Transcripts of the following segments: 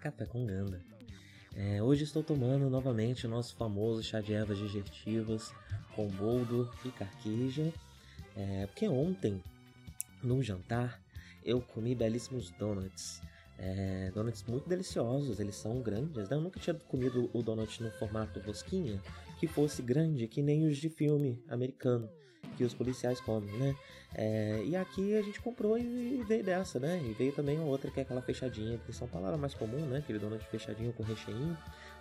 Café com Ganda. É, hoje estou tomando novamente o nosso famoso chá de ervas digestivas com boldo e carqueja, é, porque ontem, no jantar, eu comi belíssimos donuts. É, donuts muito deliciosos, eles são grandes, né? Eu nunca tinha comido o donut no formato rosquinha que fosse grande, que nem os de filme americano que os policiais comem, né? É, e aqui a gente comprou e veio dessa, né? E veio também outra que é aquela fechadinha, que são palavras mais comum, né? Aquele donut fechadinho com recheio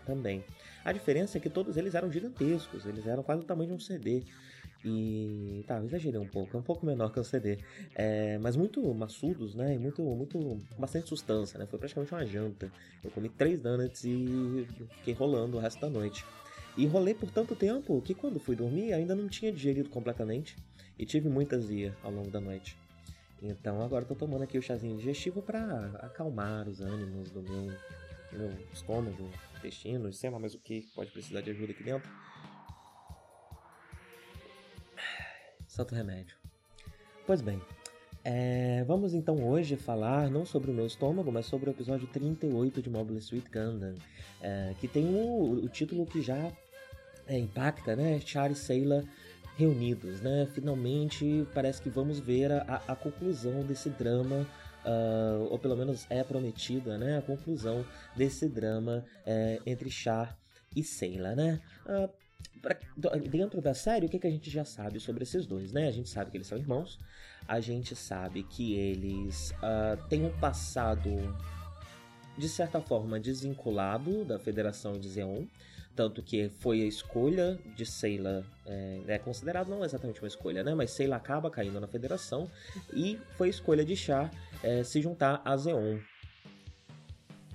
também. A diferença é que todos eles eram gigantescos, eles eram quase o tamanho de um CD. E tá, eu exagerei um pouco, é um pouco menor que um CD, é, mas muito maçudos, né? Muito, muito, bastante sustância, né? Foi praticamente uma janta. Eu comi três donuts e fiquei rolando o resto da noite. E rolei por tanto tempo que quando fui dormir ainda não tinha digerido completamente e tive muita azia ao longo da noite. Então agora estou tomando aqui o chazinho digestivo para acalmar os ânimos do meu, meu estômago, intestino, sei lá mais o que pode precisar de ajuda aqui dentro. Santo remédio. Pois bem, é, vamos então hoje falar não sobre o meu estômago, mas sobre o episódio 38 de Mobile Suit Gundam, é, que tem o, o título que já é, impacta, né? Char e Sayla reunidos, né? Finalmente parece que vamos ver a, a conclusão desse drama, uh, ou pelo menos é prometida, né? A conclusão desse drama é, entre Char e Sayla, né? Uh, pra, dentro da série, o que, que a gente já sabe sobre esses dois, né? A gente sabe que eles são irmãos, a gente sabe que eles uh, têm um passado de certa forma desvinculado da Federação de Zeon, tanto que foi a escolha de Seila, é, é considerado não exatamente uma escolha, né? Mas Seila acaba caindo na federação e foi a escolha de Char é, se juntar a Zeon.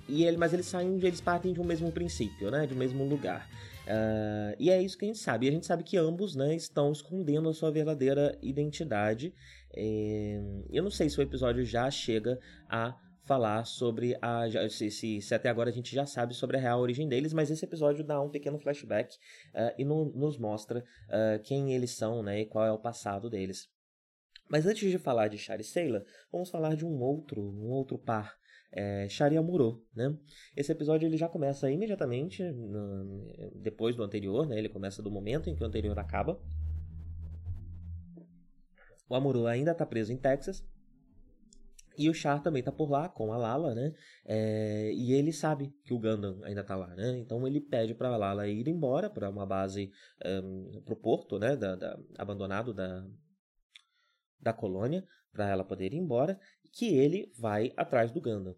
E ele, mas eles saem, eles partem de um mesmo princípio, né? De um mesmo lugar. Uh, e é isso que a gente sabe. E a gente sabe que ambos, né, estão escondendo a sua verdadeira identidade. É, eu não sei se o episódio já chega a falar sobre a. Se, se, se, até agora a gente já sabe sobre a real origem deles, mas esse episódio dá um pequeno flashback uh, e no, nos mostra uh, quem eles são né, e qual é o passado deles. Mas antes de falar de Shari Sailor, vamos falar de um outro, um outro par. É, Shari Amuro, né? Esse episódio ele já começa imediatamente no, depois do anterior, né? Ele começa do momento em que o anterior acaba. O Amuro ainda está preso em Texas, e o Char também tá por lá com a Lala, né? É, e ele sabe que o Gundam ainda tá lá, né? Então ele pede pra Lala ir embora para uma base um, pro porto, né? Da, da, abandonado da, da colônia, para ela poder ir embora, que ele vai atrás do Gundam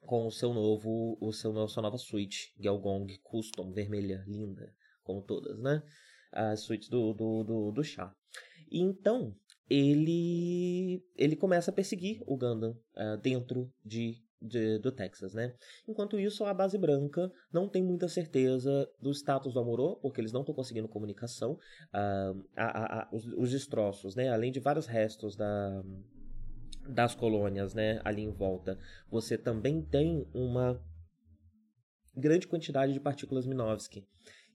com o seu novo, o seu sua nova suíte Gelgong Custom vermelha linda, como todas, né? As suítes do do do, do. E então ele ele começa a perseguir o Gundam uh, dentro de, de, do Texas, né? Enquanto isso, a base branca não tem muita certeza do status do Amorô, porque eles não estão conseguindo comunicação. Uh, a, a, os, os, destroços, né? Além de vários restos da, das colônias, né? Ali em volta, você também tem uma grande quantidade de partículas Minovsky.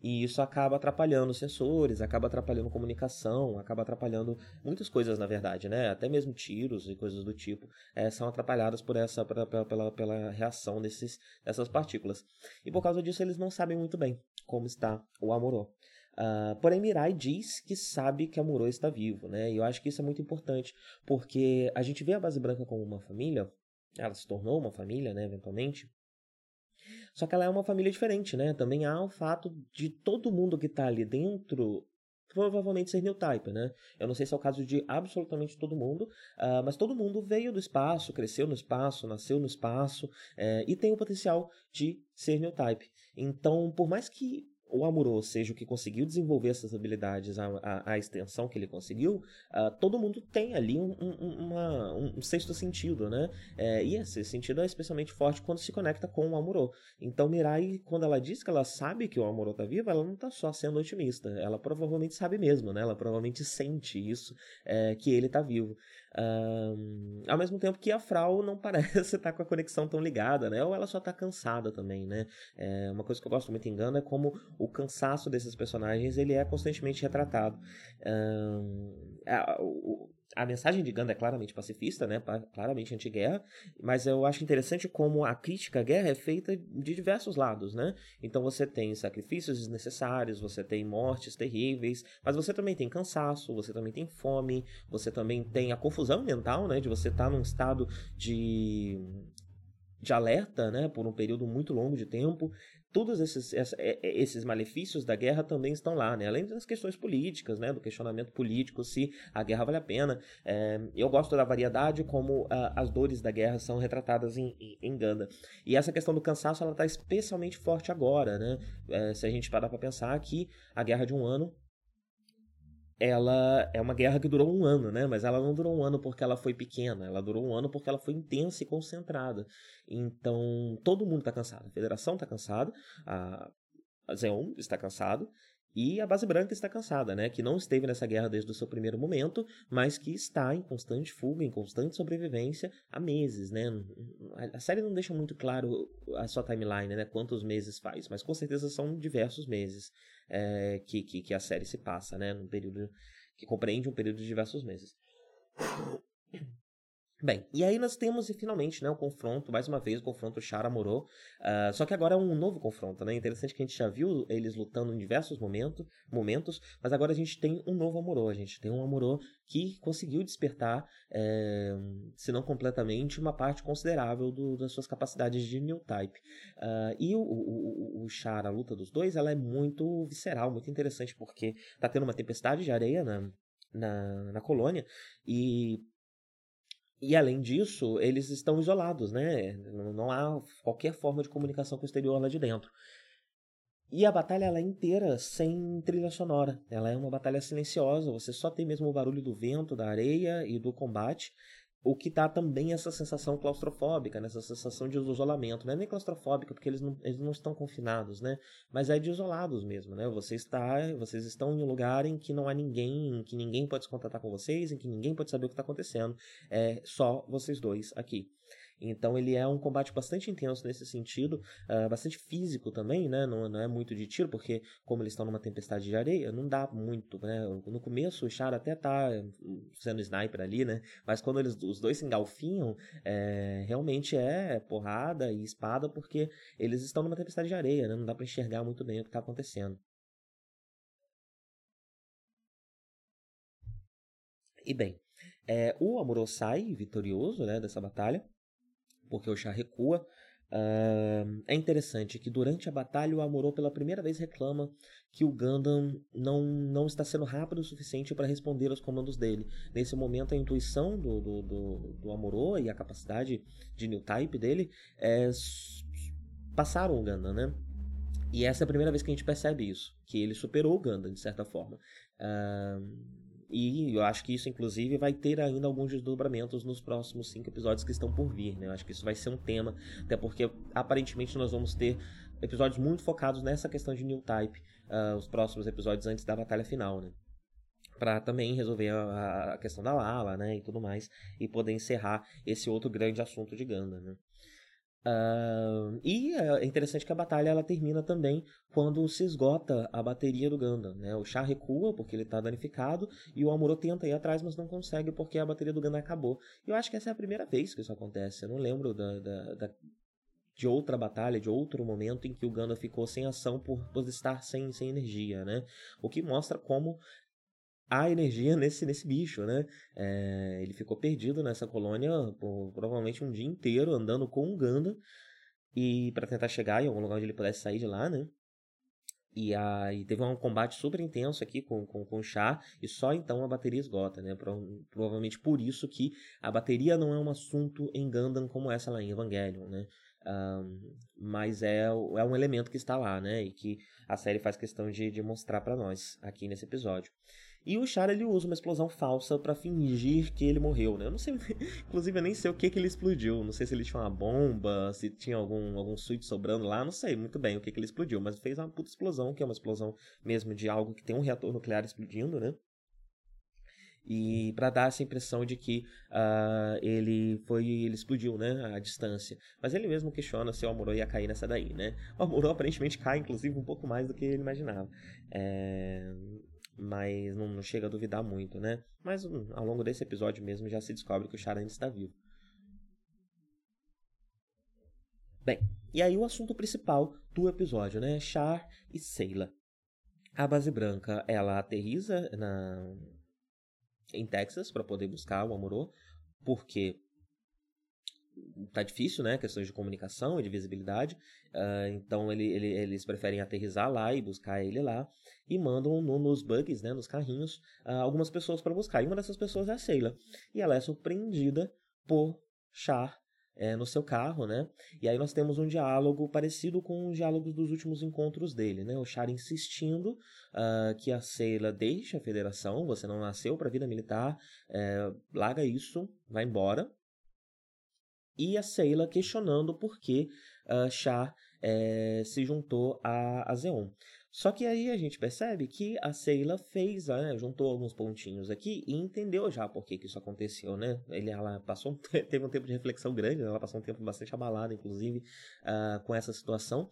E isso acaba atrapalhando sensores, acaba atrapalhando comunicação, acaba atrapalhando muitas coisas, na verdade, né? Até mesmo tiros e coisas do tipo é, são atrapalhadas por essa, pela, pela, pela reação desses, dessas partículas. E por causa disso, eles não sabem muito bem como está o Amorô. Uh, porém, Mirai diz que sabe que Amorô está vivo, né? E eu acho que isso é muito importante, porque a gente vê a Base Branca como uma família, ela se tornou uma família, né, eventualmente, Só que ela é uma família diferente, né? Também há o fato de todo mundo que tá ali dentro provavelmente ser new type, né? Eu não sei se é o caso de absolutamente todo mundo, uh, mas todo mundo veio do espaço, cresceu no espaço, nasceu no espaço é, e tem o potencial de ser new type. Então, por mais que o Amuro seja o que conseguiu desenvolver essas habilidades, a, a, a extensão que ele conseguiu, uh, todo mundo tem ali um, um, uma, um sexto sentido, né? É, e esse sentido é especialmente forte quando se conecta com o Amuro. Então, Mirai, quando ela diz que ela sabe que o Amuro está vivo, ela não está só sendo otimista, ela provavelmente sabe mesmo, né? Ela provavelmente sente isso, é, que ele está vivo. Um, ao mesmo tempo que a Frau não parece estar tá com a conexão tão ligada, né? Ou ela só está cansada também, né? É, uma coisa que eu gosto muito em Ganda é como o cansaço desses personagens ele é constantemente retratado. Um, a, o, a mensagem de Ganda é claramente pacifista, né? claramente anti-guerra, mas eu acho interessante como a crítica à guerra é feita de diversos lados, né? Então você tem sacrifícios desnecessários, você tem mortes terríveis, mas você também tem cansaço, você também tem fome, você também tem a confusão mental, né? De você estar tá num estado de de alerta, né, por um período muito longo de tempo todos esses, é, é, esses malefícios da guerra também estão lá, né? Além das questões políticas, né? Do questionamento político se a guerra vale a pena. É, eu gosto da variedade como as dores da guerra são retratadas em, em, Ganda. E essa questão do cansaço, ela está especialmente forte agora, né? É, se a gente parar para pensar que a guerra de um ano ela é uma guerra que durou um ano, né? Mas ela não durou um ano porque ela foi pequena, ela durou um ano porque ela foi intensa e concentrada. Então, todo mundo está cansado. A federação está cansada, a Zeon está cansado, e a base branca está cansada, né? Que não esteve nessa guerra desde o seu primeiro momento, mas que está em constante fuga, em constante sobrevivência há meses, né? A série não deixa muito claro a sua timeline, né? Quantos meses faz, mas com certeza são diversos meses é, que, que, que a série se passa, né? Num período que compreende um período de diversos meses. Bem, e aí nós temos finalmente né, o confronto, mais uma vez, o confronto Chara-Moro. Uh, ah, só que agora é um novo confronto, né? Interessante que a gente já viu eles lutando em diversos momentos, momentos mas agora a gente tem um novo Amorô. A gente tem um Amorô que conseguiu despertar, é, se não completamente, uma parte considerável do, das suas capacidades de new type. Uh, e o, o, o Chara, a luta dos dois, ela é muito visceral, muito interessante, porque tá tendo uma tempestade de areia na, na colônia e e além disso, eles estão isolados, né? Não há qualquer forma de comunicação com o exterior lá de dentro. E a batalha ela é inteira sem trilha sonora. Ela é uma batalha silenciosa, você só tem mesmo o barulho do vento, da areia e do combate. O que dá também essa sensação claustrofóbica, né? essa sensação de isolamento. Não é nem claustrofóbica, porque eles não, eles não estão confinados, né? Mas é de isolados mesmo, né? Você está, vocês estão em um lugar em que não há ninguém, em que ninguém pode se contatar com vocês, em que ninguém pode saber o que está acontecendo. É só vocês dois aqui. Então ele é um combate bastante intenso nesse sentido, uh, bastante físico também, né? Não, não, é muito de tiro, porque como eles estão numa tempestade de areia, não dá muito, né? No começo o Char até tá hum, sendo sniper ali, né? Mas quando eles, os dois se engalfinham, é, realmente é porrada e espada, porque eles estão numa tempestade de areia, né? Não dá para enxergar muito bem o que está acontecendo. E bem, é, o Amuro sai vitorioso né, dessa batalha porque o Chá recua. Uh, é interessante que durante a batalha o Amorô pela primeira vez reclama que o Gundam não, não está sendo rápido o suficiente para responder aos comandos dele. Nesse momento a intuição do, do, do, do Amorô e a capacidade de new type dele é, passaram o Gundam, né? E essa é a primeira vez que a gente percebe isso, que ele superou o Gundam de certa forma. Uh, e eu acho que isso, inclusive, vai ter ainda alguns desdobramentos nos próximos cinco episódios que estão por vir, né? Eu acho que isso vai ser um tema, até porque aparentemente nós vamos ter episódios muito focados nessa questão de new type, uh, os próximos episódios antes da batalha final, né? Para também resolver a, a, questão da Lala, né? E tudo mais, e poder encerrar esse outro grande assunto de Ganda, né? Uh, e é interessante que a batalha ela termina também quando se esgota a bateria do Gundam. Né? O Char recua porque ele está danificado e o Amuro tenta ir atrás, mas não consegue porque a bateria do Gundam acabou. E eu acho que essa é a primeira vez que isso acontece. Eu não lembro da, da, da de outra batalha, de outro momento em que o Gundam ficou sem ação por, por estar sem, sem energia, né? O que mostra como há energia nesse, nesse bicho, né? É, ele ficou perdido nessa colônia por provavelmente um dia inteiro andando com um Ganda e para tentar chegar em algum lugar onde ele pudesse sair de lá, né? E aí teve um combate super intenso aqui com, com, com o Char, e só então a bateria esgota, né? Pro, provavelmente por isso que a bateria não é um assunto em Gundam como essa lá em Evangelion, né? Um, mas é, é um elemento que está lá, né? E que a série faz questão de, de mostrar para nós aqui nesse episódio. E o Char ele usa uma explosão falsa para fingir que ele morreu, né? Eu não sei, inclusive eu nem sei o que que ele explodiu. Não sei se ele tinha uma bomba, se tinha algum algum suíte sobrando lá, não sei muito bem o que que ele explodiu, mas fez uma puta explosão, que é uma explosão mesmo de algo que tem um reator nuclear explodindo, né? e para dar essa impressão de que uh, ele foi ele explodiu né à distância mas ele mesmo questiona se o Amuro ia cair nessa daí né o Amuro aparentemente cai inclusive um pouco mais do que ele imaginava é mas não, não, chega a duvidar muito, né? Mas um, ao longo desse episódio mesmo já se descobre que o Char ainda está vivo. Bem, e aí o assunto principal do episódio, né? Char e Seila. A base branca, ela aterriza na em Texas para poder buscar o Amorô, porque tá difícil, né? Questões de comunicação e de visibilidade. Uh, então ele, ele, eles preferem aterrizar lá e buscar ele lá. E mandam no, nos bugs, né? Nos carrinhos, uh, algumas pessoas para buscar. E uma dessas pessoas é a Sheila. E ela é surpreendida por Char é, no seu carro, né? E aí nós temos um diálogo parecido com os diálogos dos últimos encontros dele, né? O Char insistindo uh, que a Sheila deixe a federação, você não nasceu para a vida militar, é, larga isso, vai embora, e a Seila questionando por que uh, Char é, se juntou a, a Zeon. Só que aí a gente percebe que a Seila fez, né, juntou alguns pontinhos aqui e entendeu já por que, que isso aconteceu, né? Ele, ela passou, teve um tempo de reflexão grande, ela passou um tempo bastante abalada, inclusive, uh, com essa situação.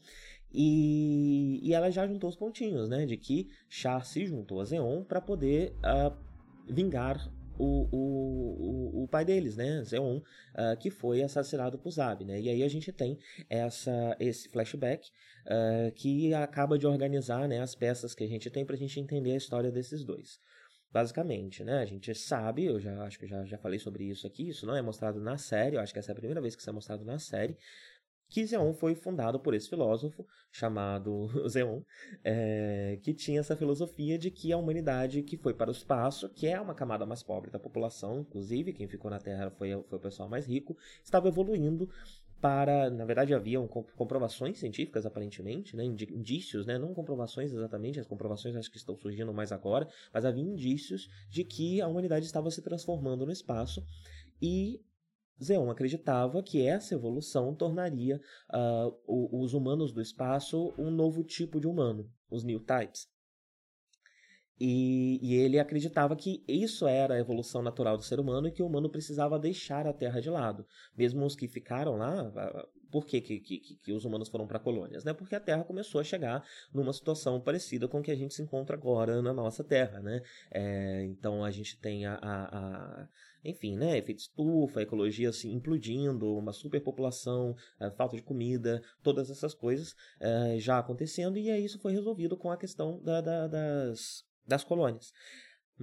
E, e ela já juntou os pontinhos, né? De que Char se juntou a Zeon para poder uh, vingar o, o, o, pai deles, né, Zeon, uh, que foi assassinado por Zab, né, e aí a gente tem essa, esse flashback uh, que acaba de organizar, né, as peças que a gente tem para a gente entender a história desses dois. Basicamente, né? A gente sabe, eu já acho que já, já falei sobre isso aqui, isso não é mostrado na série, eu acho que essa é a primeira vez que isso é mostrado na série, que Zeon foi fundado por esse filósofo chamado Zeon, é, que tinha essa filosofia de que a humanidade que foi para o espaço, que é uma camada mais pobre da população, inclusive quem ficou na Terra foi, foi o pessoal mais rico, estava evoluindo para, na verdade haviam comprovações científicas aparentemente, né, indícios, né, não comprovações exatamente, as comprovações acho que estão surgindo mais agora, mas havia indícios de que a humanidade estava se transformando no espaço e Zeon acreditava que essa evolução tornaria uh, os humanos do espaço um novo tipo de humano, os New Types. E, e, ele acreditava que isso era a evolução natural do ser humano e que o humano precisava deixar a Terra de lado. Mesmo os que ficaram lá, por que, que, que, que os humanos foram para colônias? Né? Porque a Terra começou a chegar numa situação parecida com que a gente se encontra agora na nossa Terra. Né? É, então a gente tem a, a, a enfim, né, efeito estufa, ecologia assim, implodindo, uma superpopulação, a falta de comida, todas essas coisas é, já acontecendo, e aí isso foi resolvido com a questão da, da, das das colônias.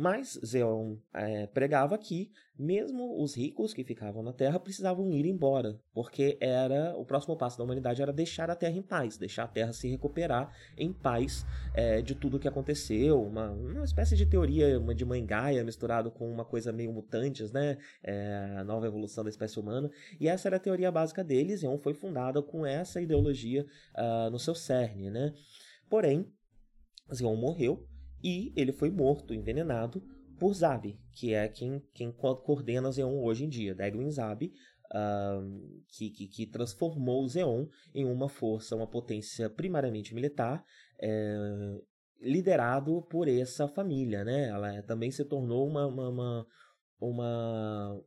Mas Zeon é, pregava que mesmo os ricos que ficavam na Terra precisavam ir embora, porque era o próximo passo da humanidade era deixar a Terra em paz, deixar a Terra se recuperar em paz é, de tudo o que aconteceu, uma, uma espécie de teoria uma de mãe Gaia misturado com uma coisa meio mutantes, né, é, a nova evolução da espécie humana, e essa era a teoria básica deles, Zeon foi fundada com essa ideologia uh, no seu cerne, né. Porém, Zeon morreu e ele foi morto, envenenado, por Zabi, que é quem, quem coordena Zeon hoje em dia, Dagwin Zabi, uh, que, que, que, transformou Zeon em uma força, uma potência primariamente militar, é, liderado por essa família, né? Ela também se tornou uma, uma, uma, uma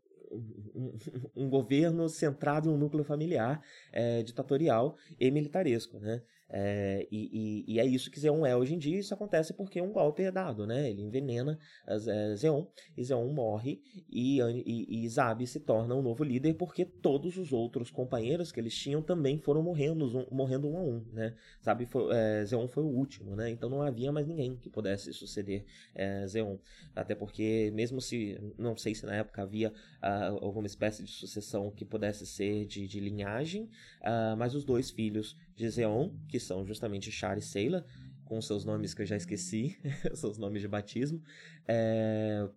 um, um, governo centrado em um núcleo familiar é, ditatorial e militaresco, né? É, e, e, e, é isso que Zeon é hoje em dia. Isso acontece porque um golpe é dado, né? Ele envenena é, Zeon e Zeon morre e, e, e Zabi se torna um novo líder porque todos os outros companheiros que eles tinham também foram morrendo, um, morrendo um a um, né? Zabi foi, é, Zeon foi o último, né? Então não havia mais ninguém que pudesse suceder é, Zeon. Até porque, mesmo se, não sei se na época havia uh, alguma espécie de sucessão que pudesse ser de, de linhagem, uh, mas os dois filhos de Zeon, que são justamente Char e Seila, com seus nomes que eu já esqueci, seus nomes de batismo, é,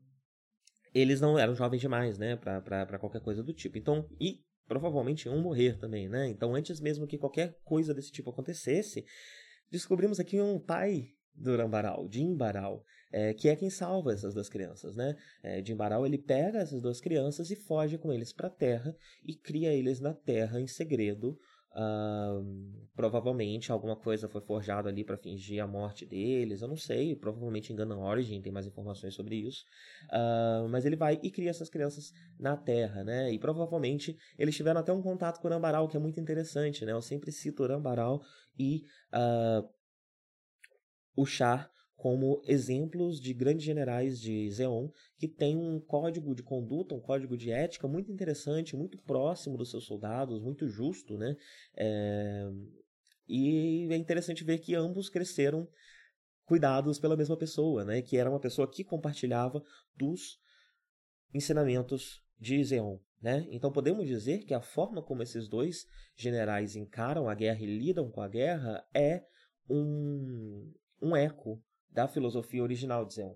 eles não eram jovens demais, né, para qualquer coisa do tipo. Então, e provavelmente iam morrer também, né? Então, antes mesmo que qualquer coisa desse tipo acontecesse, descobrimos aqui um pai do Rambaral, Jimbaral, é, que é quem salva essas duas crianças, né? É, Jimbaral ele pega essas duas crianças e foge com eles para a Terra e cria eles na Terra em segredo Uh, provavelmente alguma coisa foi forjada ali para fingir a morte deles, eu não sei, provavelmente engana Origin, tem mais informações sobre isso. Uh, mas ele vai e cria essas crianças na Terra, né? E provavelmente eles tiveram até um contato com o Rambaral, que é muito interessante, né? Eu sempre cito o Rambaral e uh, o Char como exemplos de grandes generais de Zeon que têm um código de conduta, um código de ética muito interessante, muito próximo dos seus soldados, muito justo, né? É... E é interessante ver que ambos cresceram cuidados pela mesma pessoa, né? Que era uma pessoa que compartilhava dos ensinamentos de Zeon, né? Então podemos dizer que a forma como esses dois generais encaram a guerra e lidam com a guerra é um, um eco da filosofia original de Zeon.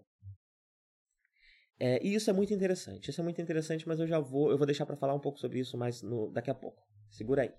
É, e isso é muito interessante. Isso é muito interessante, mas eu já vou, eu vou deixar para falar um pouco sobre isso mais no, daqui a pouco. Segura aí.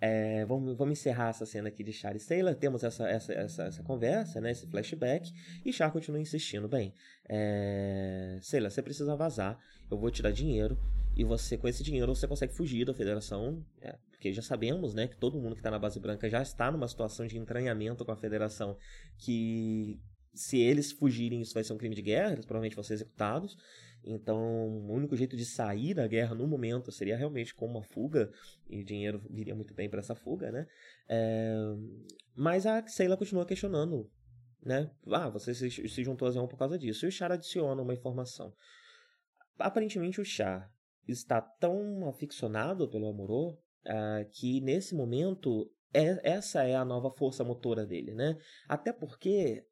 É, vamos, vamos encerrar essa cena aqui de Char e Sailor. Temos essa, essa, essa, essa, conversa, né, esse flashback. E Char continua insistindo. Bem, é, Sailor, você precisa vazar. Eu vou te dar dinheiro. E você, com esse dinheiro, você consegue fugir da federação. É, porque já sabemos né, que todo mundo que está na base branca já está numa situação de entranhamento com a federação que se eles fugirem, isso vai ser um crime de guerra, eles provavelmente vão ser executados. Então, o único jeito de sair da guerra no momento seria realmente com uma fuga, e dinheiro viria muito bem para essa fuga, né? É... Mas a Seila continua questionando, né? Ah, você se, se juntou a Zeon por causa disso. E o Char adiciona uma informação. Aparentemente, o Char está tão aficionado pelo Amorô uh, que, nesse momento, é, essa é a nova força motora dele, né? Até porque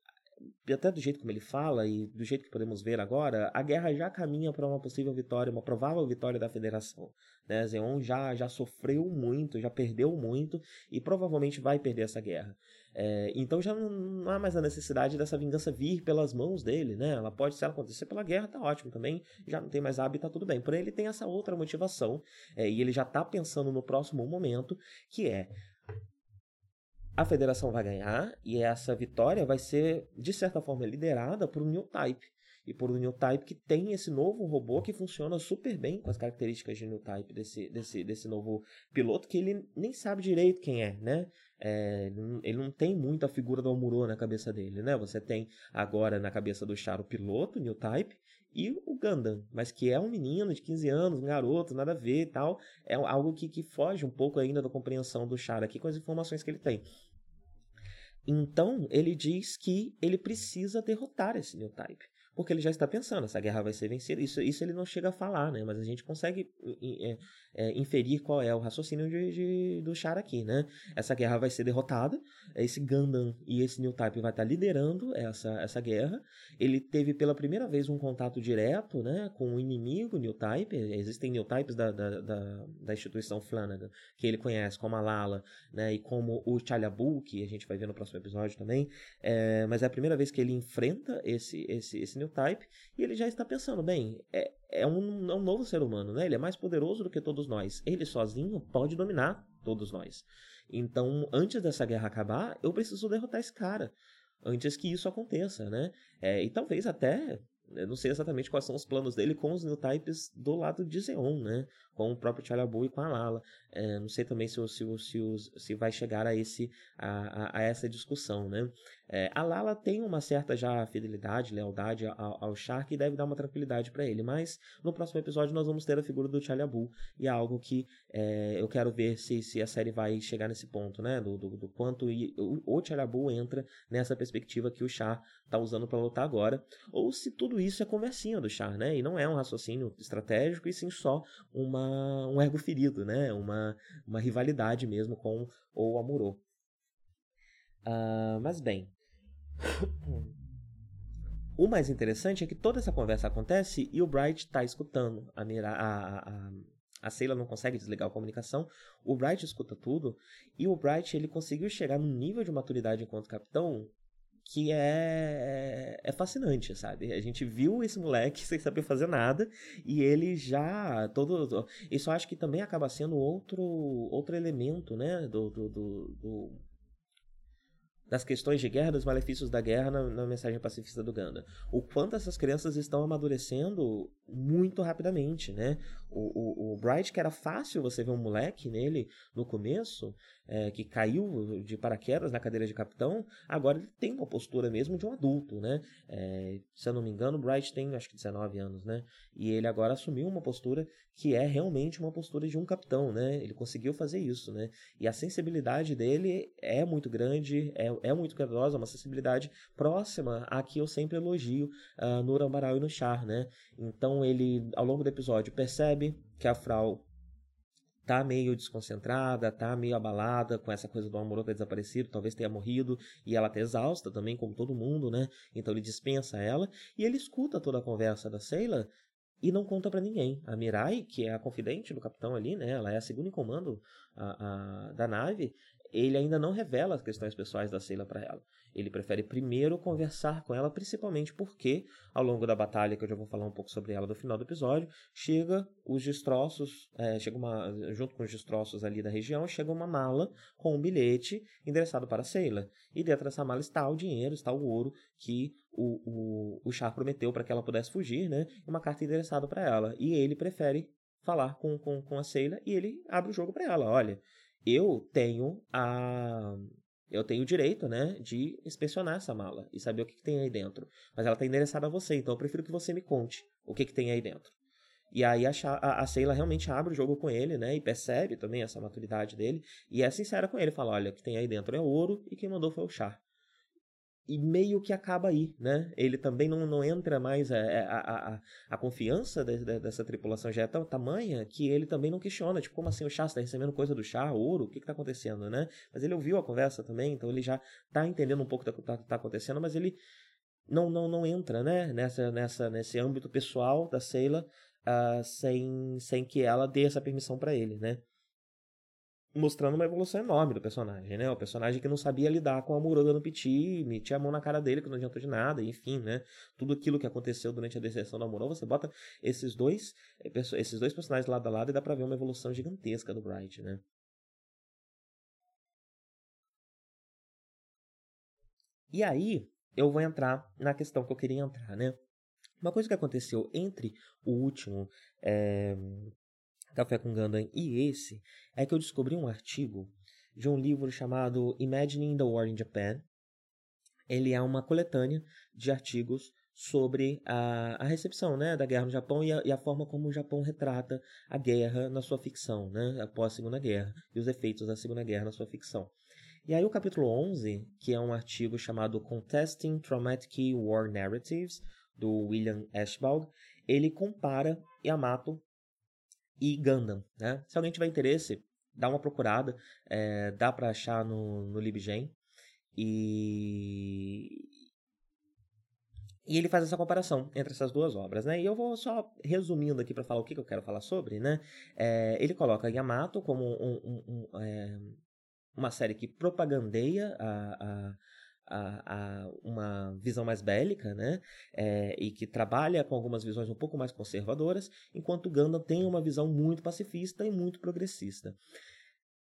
até do jeito como ele fala e do jeito que podemos ver agora, a guerra já caminha para uma possível vitória, uma provável vitória da Federação. Né? Zeon já, já sofreu muito, já perdeu muito e provavelmente vai perder essa guerra. É, então já não, não, há mais a necessidade dessa vingança vir pelas mãos dele, né? Ela pode, se ela acontecer pela guerra, tá ótimo também. Já não tem mais hábito, tá tudo bem. Porém, ele tem essa outra motivação é, e ele já tá pensando no próximo momento, que é a federação vai ganhar e essa vitória vai ser, de certa forma, liderada por um New Type. E por um New Type que tem esse novo robô que funciona super bem com as características de New Type desse, desse, desse novo piloto, que ele nem sabe direito quem é, né? É, ele não tem muito a figura do Almuro na cabeça dele, né? Você tem agora na cabeça do Char o piloto, New Type, e o Gundam, mas que é um menino de 15 anos, um garoto, nada a ver e tal. É algo que, que foge um pouco ainda da compreensão do Char aqui com as informações que ele tem. Então, ele diz que ele precisa derrotar esse New Type porque ele já está pensando, essa guerra vai ser vencida. Isso, isso ele não chega a falar, né? Mas a gente consegue é, é, inferir qual é o raciocínio de, de, do Char aqui, né? Essa guerra vai ser derrotada, esse Gundam e esse New Type vai estar liderando essa, essa guerra. Ele teve pela primeira vez um contato direto, né, com o inimigo New Type. Existem New Types da, da, da, da instituição Flanagan, que ele conhece como a Lala, né, e como o Chalabu, que a gente vai ver no próximo episódio também. É, mas é a primeira vez que ele enfrenta esse, esse, esse New Type e ele já está pensando, bem, é, é, um, é um novo ser humano, né? Ele é mais poderoso do que todos nós. Ele sozinho pode dominar todos nós. Então, antes dessa guerra acabar, eu preciso derrotar esse cara. Antes que isso aconteça, né? É, e talvez até eu não sei exatamente quais são os planos dele com os new types do lado de Zeon, né? Com o próprio Chalabu e com a Lala. É, não sei também se, se, se, se, vai chegar a, esse, a, a, essa discussão, né? É, a Lala tem uma certa já fidelidade, lealdade ao, ao Shark e deve dar uma tranquilidade para ele, mas no próximo episódio nós vamos ter a figura do Chalabu e é algo que é, eu quero ver se, se a série vai chegar nesse ponto, né? Do, do, do quanto o, o Chalabu entra nessa perspectiva que o Char tá usando para lutar agora, ou se tudo isso é conversinha do Char, né? E não é um raciocínio estratégico e sim só uma, um ergo ferido, né? Uma, uma rivalidade mesmo com o Amuro. Uh, mas bem, o mais interessante é que toda essa conversa acontece e o Bright está escutando. A, a, a, a Sayla não consegue desligar a comunicação. O Bright escuta tudo. E o Bright ele conseguiu chegar num nível de maturidade enquanto capitão que é, é fascinante, sabe? A gente viu esse moleque sem saber fazer nada e ele já todo isso acho que também acaba sendo outro outro elemento, né, do, do, do, do das questões de guerra, dos malefícios da guerra na, na, mensagem pacifista do Ganda. O quanto essas crianças estão amadurecendo muito rapidamente, né? O, o, o Bright, que era fácil você ver um moleque nele no começo, é, que caiu de paraquedas na cadeira de capitão, agora ele tem uma postura mesmo de um adulto, né? É, se eu não me engano, o Bright tem acho que 19 anos, né? E ele agora assumiu uma postura que é realmente uma postura de um capitão, né? Ele conseguiu fazer isso, né? E a sensibilidade dele é muito grande, é, é muito grandiosa, uma sensibilidade próxima a que eu sempre elogio uh, no Rambaral e no Char, né? Então ele, ao longo do episódio, percebe que a Frau tá meio desconcentrada, tá meio abalada com essa coisa do amor ter desaparecido, talvez tenha morrido, e ela tá exausta também, como todo mundo, né? Então ele dispensa ela, e ele escuta toda a conversa da Sheila e não conta para ninguém. A Mirai, que é a confidente do capitão ali, né? Ela é a segunda em comando a, a, da nave, ele ainda não revela as questões pessoais da Sheila para ela. Ele prefere primeiro conversar com ela, principalmente porque, ao longo da batalha, que eu já vou falar um pouco sobre ela no final do episódio, chega os destroços, é, chega uma, junto com os destroços ali da região, chega uma mala com um bilhete endereçado para Sheila. E dentro dessa mala está o dinheiro, está o ouro que o, o, o Char prometeu para que ela pudesse fugir, né? Uma carta endereçada para ela. E ele prefere falar com, com, com a Sheila e ele abre o jogo para ela. Olha, eu tenho a eu tenho o direito, né, de inspecionar essa mala e saber o que, que tem aí dentro. Mas ela está endereçada a você, então eu prefiro que você me conte o que, que tem aí dentro. E aí a, a, a Sheila realmente abre o jogo com ele, né, e percebe também essa maturidade dele, e é sincera com ele, fala, olha, o que tem aí dentro é ouro, e quem mandou foi o Char e meio que acaba aí, né? Ele também não, não entra mais, é, é, a, a, a, a confiança de, de, dessa tripulação já é tão tamanha que ele também não questiona, tipo, como assim o chá está recebendo coisa do chá, ouro, o que está acontecendo, né? Mas ele ouviu a conversa também, então ele já está entendendo um pouco do que está tá acontecendo, mas ele não, não, não entra, né? Nessa, nessa, nesse âmbito pessoal da Sheila uh, sem, sem que ela dê essa permissão para ele, né? Mostrando uma evolução enorme do personagem, né? O personagem que não sabia lidar com a Muroga no Piti, metia a mão na cara dele que não adiantou de nada, enfim, né? Tudo aquilo que aconteceu durante a deserção da Muro, você bota esses dois, eh, esses dois personagens lado a lado e dá pra ver uma evolução gigantesca do Bright, né? E aí, eu vou entrar na questão que eu queria entrar, né? Uma coisa que aconteceu entre o último é, Café com Gundam e esse é que eu descobri um artigo de um livro chamado Imagining the War in Japan. Ele é uma coletânea de artigos sobre a, a recepção né, da guerra no Japão e a, e a, forma como o Japão retrata a guerra na sua ficção, né, após a Segunda Guerra, e os efeitos da Segunda Guerra na sua ficção. E aí o capítulo 11, que é um artigo chamado Contesting Traumatic War Narratives, do William Ashbald, ele compara Yamato e Gundam, né? Se alguém tiver interesse, dá uma procurada, é, dá para achar no, no LibGen. E... E ele faz essa comparação entre essas duas obras, né? E eu vou só resumindo aqui para falar o que, que, eu quero falar sobre, né? É, ele coloca Yamato como um, um, um, é, uma série que propagandeia a, a a, a uma visão mais bélica, né? É, e que trabalha com algumas visões um pouco mais conservadoras, enquanto Gundam tem uma visão muito pacifista e muito progressista.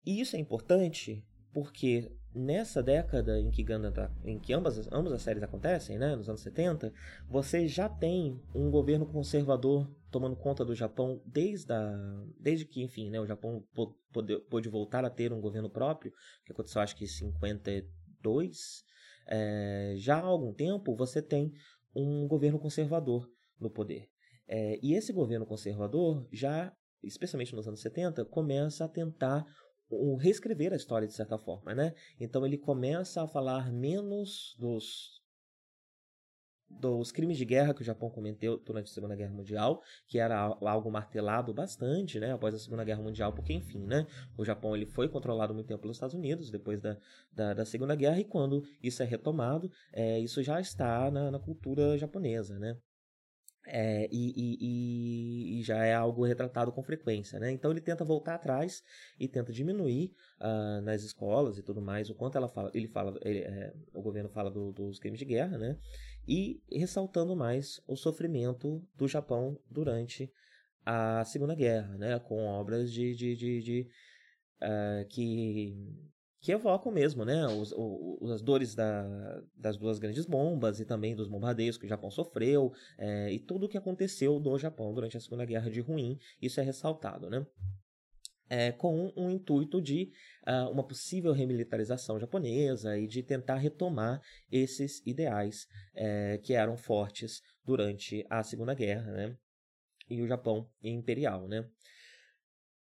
E isso é importante porque nessa década em que Gundam tá, em que ambas, ambas as séries acontecem, né, nos anos 70, você já tem um governo conservador tomando conta do Japão desde, a, desde que, enfim, né, o Japão pôde, pôde voltar a ter um governo próprio, que aconteceu acho que em 52, é, já há algum tempo você tem um governo conservador no poder. É, e esse governo conservador já, especialmente nos anos 70, começa a tentar reescrever a história de certa forma, né? Então ele começa a falar menos dos dos crimes de guerra que o Japão cometeu durante a Segunda Guerra Mundial, que era algo martelado bastante, né, após a Segunda Guerra Mundial, porque enfim, né, o Japão ele foi controlado muito tempo pelos Estados Unidos depois da, da, da Segunda Guerra e quando isso é retomado, é, isso já está na, na cultura japonesa, né. É, e, e, e, já é algo retratado com frequência, né? Então ele tenta voltar atrás e tenta diminuir uh, nas escolas e tudo mais o quanto ela fala, ele fala, ele, é, o governo fala do, dos crimes de guerra, né? E ressaltando mais o sofrimento do Japão durante a Segunda Guerra, né? Com obras de, de, de, de uh, que que evocam mesmo, né, os, os, as dores da, das duas grandes bombas e também dos bombardeios que o Japão sofreu é, e tudo o que aconteceu do Japão durante a Segunda Guerra de Ruim, isso é ressaltado, né? É, com um intuito de uh, uma possível remilitarização japonesa e de tentar retomar esses ideais é, que eram fortes durante a Segunda Guerra, né? E o Japão imperial, né?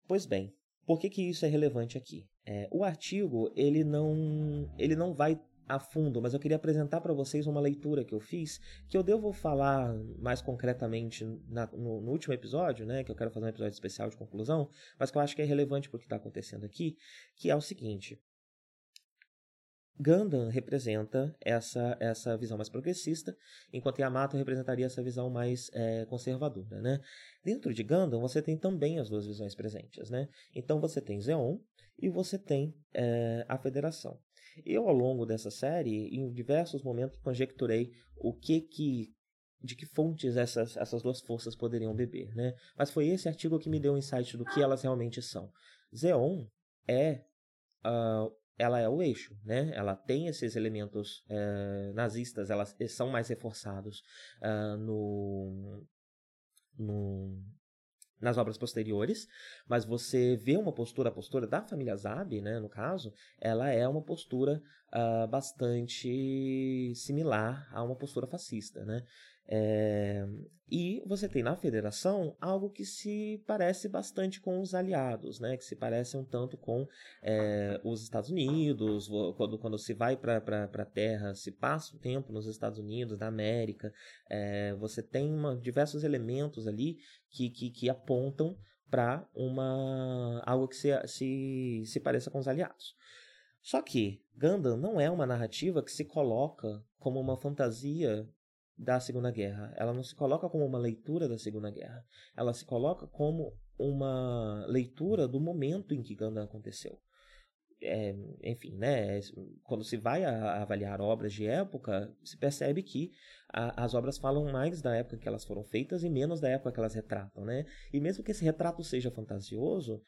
Pois bem, por que, que isso é relevante aqui? É, o artigo ele não, ele não vai a fundo, mas eu queria apresentar para vocês uma leitura que eu fiz, que eu devo falar mais concretamente na, no, no, último episódio, né, que eu quero fazer um episódio especial de conclusão, mas que eu acho que é relevante para o que está acontecendo aqui, que é o seguinte. Gundam representa essa, essa visão mais progressista, enquanto Yamato representaria essa visão mais é, conservadora. Né? Dentro de Gundam, você tem também as duas visões presentes. Né? Então você tem Zeon e você tem é, a Federação. Eu, ao longo dessa série, em diversos momentos, conjecturei o que que de que fontes essas, essas duas forças poderiam beber, né? Mas foi esse artigo que me deu um insight do que elas realmente são. Zeon é uh, ela é o eixo, né? Ela tem esses elementos é, nazistas, elas são mais reforçados uh, no, no, nas obras posteriores, mas você vê uma postura, a postura da família Zabi, né, no caso, ela é uma postura uh, bastante similar a uma postura fascista, né? É, e você tem na federação algo que se parece bastante com os aliados, né? que se parece um tanto com é, os Estados Unidos, quando, quando se vai para a Terra, se passa o tempo nos Estados Unidos, da América, é, você tem uma, diversos elementos ali que, que, que apontam para uma algo que se, se, se pareça com os aliados. Só que Gundam não é uma narrativa que se coloca como uma fantasia da Segunda Guerra. Ela não se coloca como uma leitura da Segunda Guerra. Ela se coloca como uma leitura do momento em que Gundam aconteceu. É, enfim, né, quando se vai a, a avaliar obras de época, se percebe que a, as obras falam mais da época que elas foram feitas e menos da época que elas retratam, né? E mesmo que esse retrato seja fantasioso,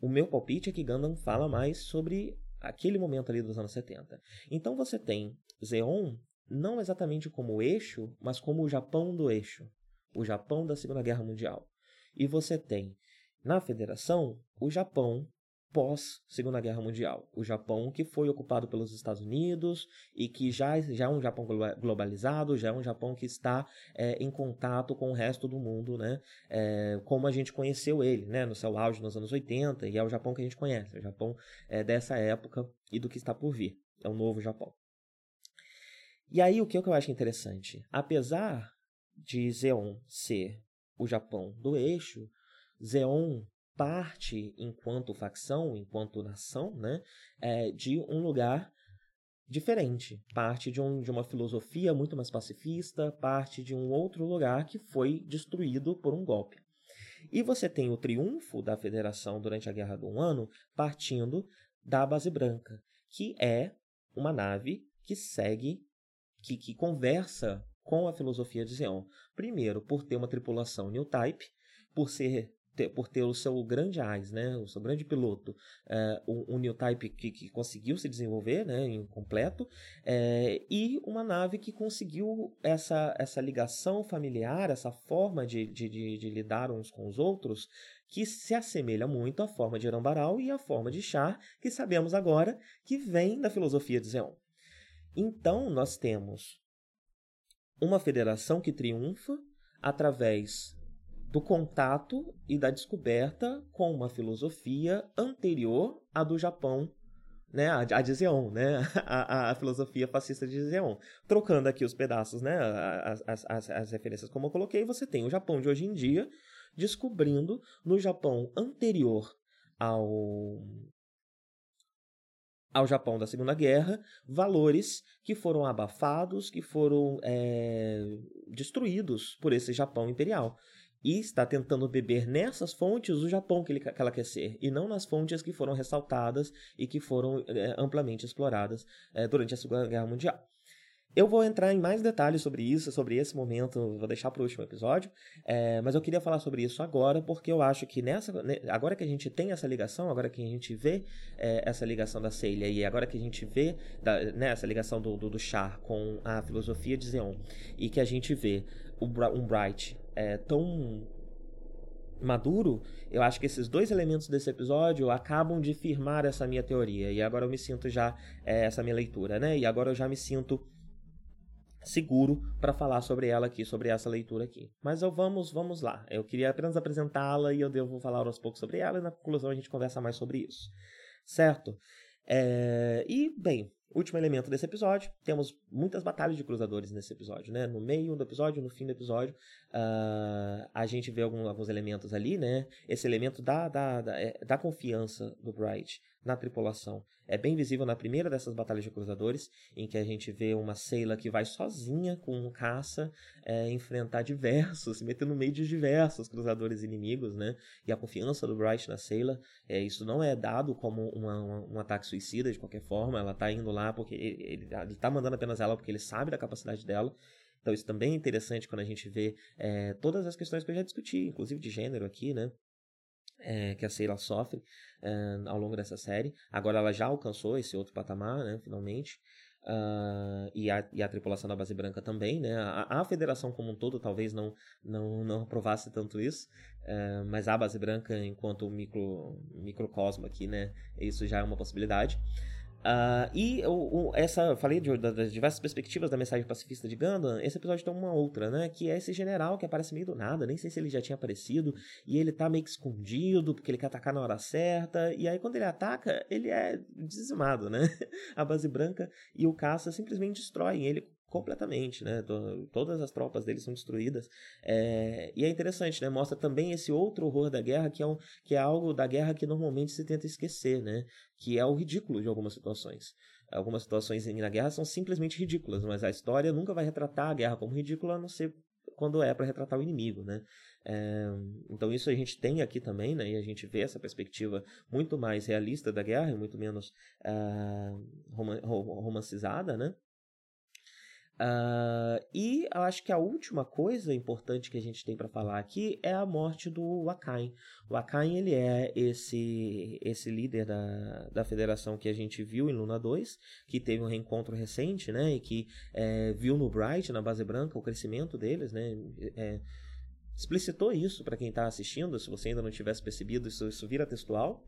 o meu palpite é que Gundam fala mais sobre aquele momento ali dos anos 70. Então você tem Zeon não exatamente como eixo, mas como o Japão do eixo, o Japão da Segunda Guerra Mundial. E você tem na Federação o Japão pós Segunda Guerra Mundial, o Japão que foi ocupado pelos Estados Unidos e que já, já é um Japão globalizado, já é um Japão que está é, em contato com o resto do mundo, né? É, como a gente conheceu ele, né? No seu auge nos anos 80 e é o Japão que a gente conhece, o Japão é, dessa época e do que está por vir, é o novo Japão. E aí o que eu acho interessante? Apesar de Zeon ser o Japão do eixo, Zeon parte enquanto facção, enquanto nação, né, é, de um lugar diferente, parte de, um, de uma filosofia muito mais pacifista, parte de um outro lugar que foi destruído por um golpe. E você tem o triunfo da federação durante a Guerra do Um Ano partindo da Base Branca, que é uma nave que segue que, que conversa com a filosofia de Zeon. Primeiro, por ter uma tripulação new type, por ser ter, por ter o seu grande AIS, né, o seu grande piloto, é, um, um new type que, que, conseguiu se desenvolver né, em completo, é, e uma nave que conseguiu essa, essa ligação familiar, essa forma de, de, de, de lidar uns com os outros, que se assemelha muito à forma de Arambaral e à forma de Char, que sabemos agora que vem da filosofia de Zeon. Então, nós temos uma federação que triunfa através do contato e da descoberta com uma filosofia anterior à do Japão né, a, a de Zeon, né, a, a, filosofia fascista de Zeon. Trocando aqui os pedaços, né, as, as, as referências como eu coloquei, você tem o Japão de hoje em dia descobrindo no Japão anterior ao ao Japão da Segunda Guerra, valores que foram abafados, que foram é, destruídos por esse Japão imperial e está tentando beber nessas fontes o Japão que, ele, que ela quer ser, e não nas fontes que foram ressaltadas e que foram é, amplamente exploradas é, durante a Segunda Guerra Mundial. Eu vou entrar em mais detalhes sobre isso, sobre esse momento, vou deixar para o último episódio, é, mas eu queria falar sobre isso agora, porque eu acho que nessa, agora que a gente tem essa ligação, agora que a gente vê é, essa ligação da Celia e agora que a gente vê da, né, essa ligação do, do, do Char com a filosofia de Zeon, e que a gente vê um Bright é, tão maduro, eu acho que esses dois elementos desse episódio acabam de firmar essa minha teoria. E agora eu me sinto já, é, essa minha leitura, né? E agora eu já me sinto seguro para falar sobre ela aqui, sobre essa leitura aqui. Mas eu vamos, vamos lá. Eu queria apenas apresentá-la e eu devo falar aos poucos sobre ela e na conclusão a gente conversa mais sobre isso. Certo? É... E, bem, Último elemento desse episódio, temos muitas batalhas de cruzadores nesse episódio, né? No meio do episódio, no fim do episódio, uh, a gente vê algum, alguns elementos ali, né? Esse elemento da, da, da, é, da confiança do Bright na tripulação. É bem visível na primeira dessas batalhas de cruzadores, em que a gente vê uma Sailor que vai sozinha com um caça é, enfrentar diversos, se meter no meio de diversos cruzadores inimigos, né? E a confiança do Bright na Sailor, é, isso não é dado como uma, uma, um ataque suicida de qualquer forma, ela tá indo lá porque ele, ele tá mandando apenas ela porque ele sabe da capacidade dela. Então isso também é interessante quando a gente vê é, todas as questões que eu já discuti, inclusive de gênero aqui, né? É, que a Sailor sofre é, ao longo dessa série. Agora ela já alcançou esse outro patamar, né, finalmente. Uh, e, a, e a tripulação da base branca também, né? A, a federação como um todo talvez não, não, não aprovasse tanto isso, uh, mas a base branca, enquanto micro, microcosmo aqui, né? Isso já é uma possibilidade. Uh, e o, o, essa, falei de, das diversas perspectivas da mensagem pacifista de Gundam, esse episódio tem uma outra, né? Que é esse general que aparece meio do nada, nem sei se ele já tinha aparecido, e ele tá meio que escondido, porque ele quer atacar na hora certa, e aí quando ele ataca, ele é dizimado, né? A base branca e o caça simplesmente destroem ele completamente, né? Todas as tropas dele são destruídas. É... e é interessante, né? Mostra também esse outro horror da guerra, que é, um, que é algo da guerra que normalmente se tenta esquecer, né? Que é o ridículo de algumas situações. Algumas situações na guerra são simplesmente ridículas, mas a história nunca vai retratar a guerra como ridícula, a não ser quando é para retratar o inimigo, né? É, então isso a gente tem aqui também, né? E a gente vê essa perspectiva muito mais realista da guerra, muito menos uh, romancizada, né? Uh, e eu acho que a última coisa importante que a gente tem para falar aqui é a morte do Wakain. O Wakain ele é esse esse líder da, da federação que a gente viu em Luna 2, que teve um reencontro recente, né, e que é, viu no Bright, na base branca, o crescimento deles, né, é, explicitou isso para quem está assistindo. Se você ainda não tivesse percebido, isso, isso vira textual.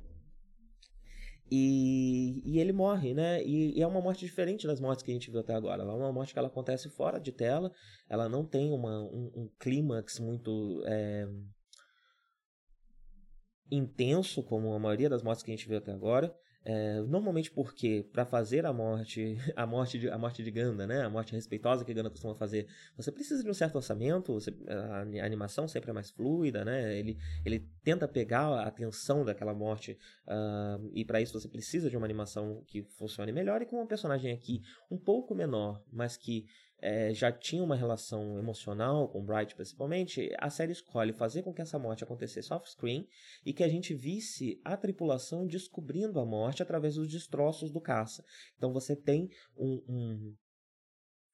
E, e ele morre, né? E, e, é uma morte diferente das mortes que a gente viu até agora. Ela é uma morte que ela acontece fora de tela. Ela não tem uma, um, um clímax muito é, intenso, como a maioria das mortes que a gente viu até agora. É, normalmente porque para fazer a morte, a morte de a morte de Ganda, né, a morte respeitosa que Ganda costuma fazer, você precisa de um certo orçamento, você, a, animação sempre é mais fluida, né? Ele ele tenta pegar a atenção daquela morte uh, e para isso você precisa de uma animação que funcione melhor e com um personagem aqui um pouco menor, mas que é, já tinha uma relação emocional com Bright principalmente, a série escolhe fazer com que essa morte acontecesse off-screen e que a gente visse a tripulação descobrindo a morte através dos destroços do caça. Então você tem um, um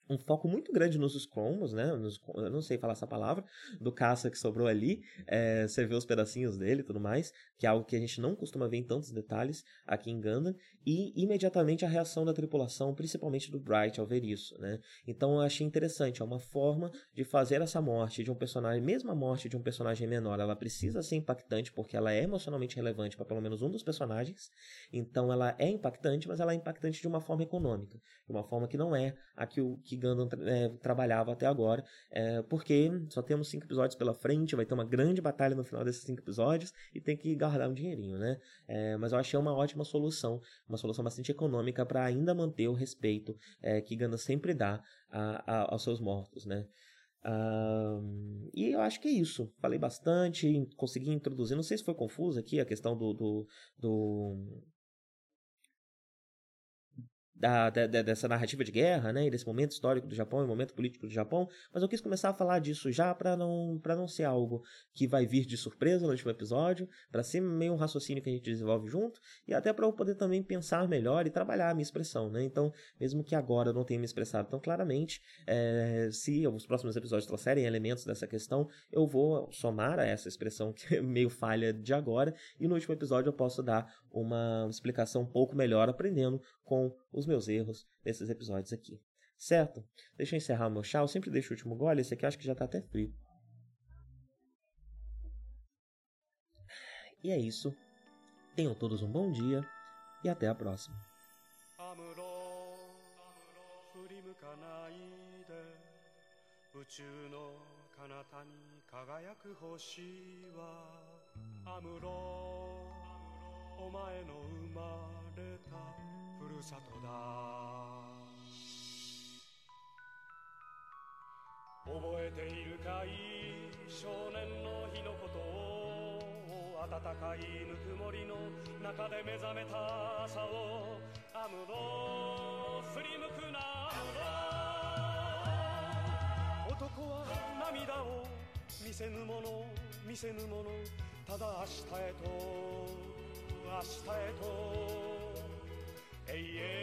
um foco muito grande nos cromos, né? Nos, eu não sei falar essa palavra, do caça que sobrou ali. É, você vê os pedacinhos dele e tudo mais, que é algo que a gente não costuma ver em tantos detalhes aqui em Gundam. E imediatamente a reação da tripulação, principalmente do Bright, ao ver isso, né? Então eu achei interessante, é uma forma de fazer essa morte de um personagem, mesmo a morte de um personagem menor, ela precisa ser impactante porque ela é emocionalmente relevante para pelo menos um dos personagens. Então ela é impactante, mas ela é impactante de uma forma econômica, de uma forma que não é a que o que que Gundam é, trabalhava até agora, é, porque só temos cinco episódios pela frente, vai ter uma grande batalha no final desses cinco episódios e tem que guardar um dinheirinho, né? É, mas eu achei uma ótima solução, uma solução bastante econômica para ainda manter o respeito que Gundam sempre dá a, a, aos seus mortos, né? Uh, e eu acho que é isso. Falei bastante, consegui introduzir. Não sei se foi confuso aqui a questão do, do, do da, da, dessa narrativa de guerra, né, e desse momento histórico do Japão e momento político do Japão, mas eu quis começar a falar disso já para não para não ser algo que vai vir de surpresa no último episódio, para ser meio um raciocínio que a gente desenvolve junto e até para eu poder também pensar melhor e trabalhar a minha expressão, né? Então, mesmo que agora eu não tenha me expressado tão claramente, é, se os próximos episódios trouxerem elementos dessa questão, eu vou somar a essa expressão que é meio falha de agora e no último episódio eu posso dar uma explicação um pouco melhor aprendendo com os meus erros nesses episódios aqui. Certo? Deixa eu encerrar o meu chá. Eu sempre deixo o último gole. Esse aqui eu acho que já está até frio. E é isso. Tenham todos um bom dia e até a próxima. 宇宙の彼方に輝く星はアムロ お前の生まれたふるさとだ。覚えているかい少年の日のことを暖かいぬくもりの中で目覚めた朝をアムロ振り向くな男は涙を見せぬもの見せぬもの。ただ明日へと明日へと永遠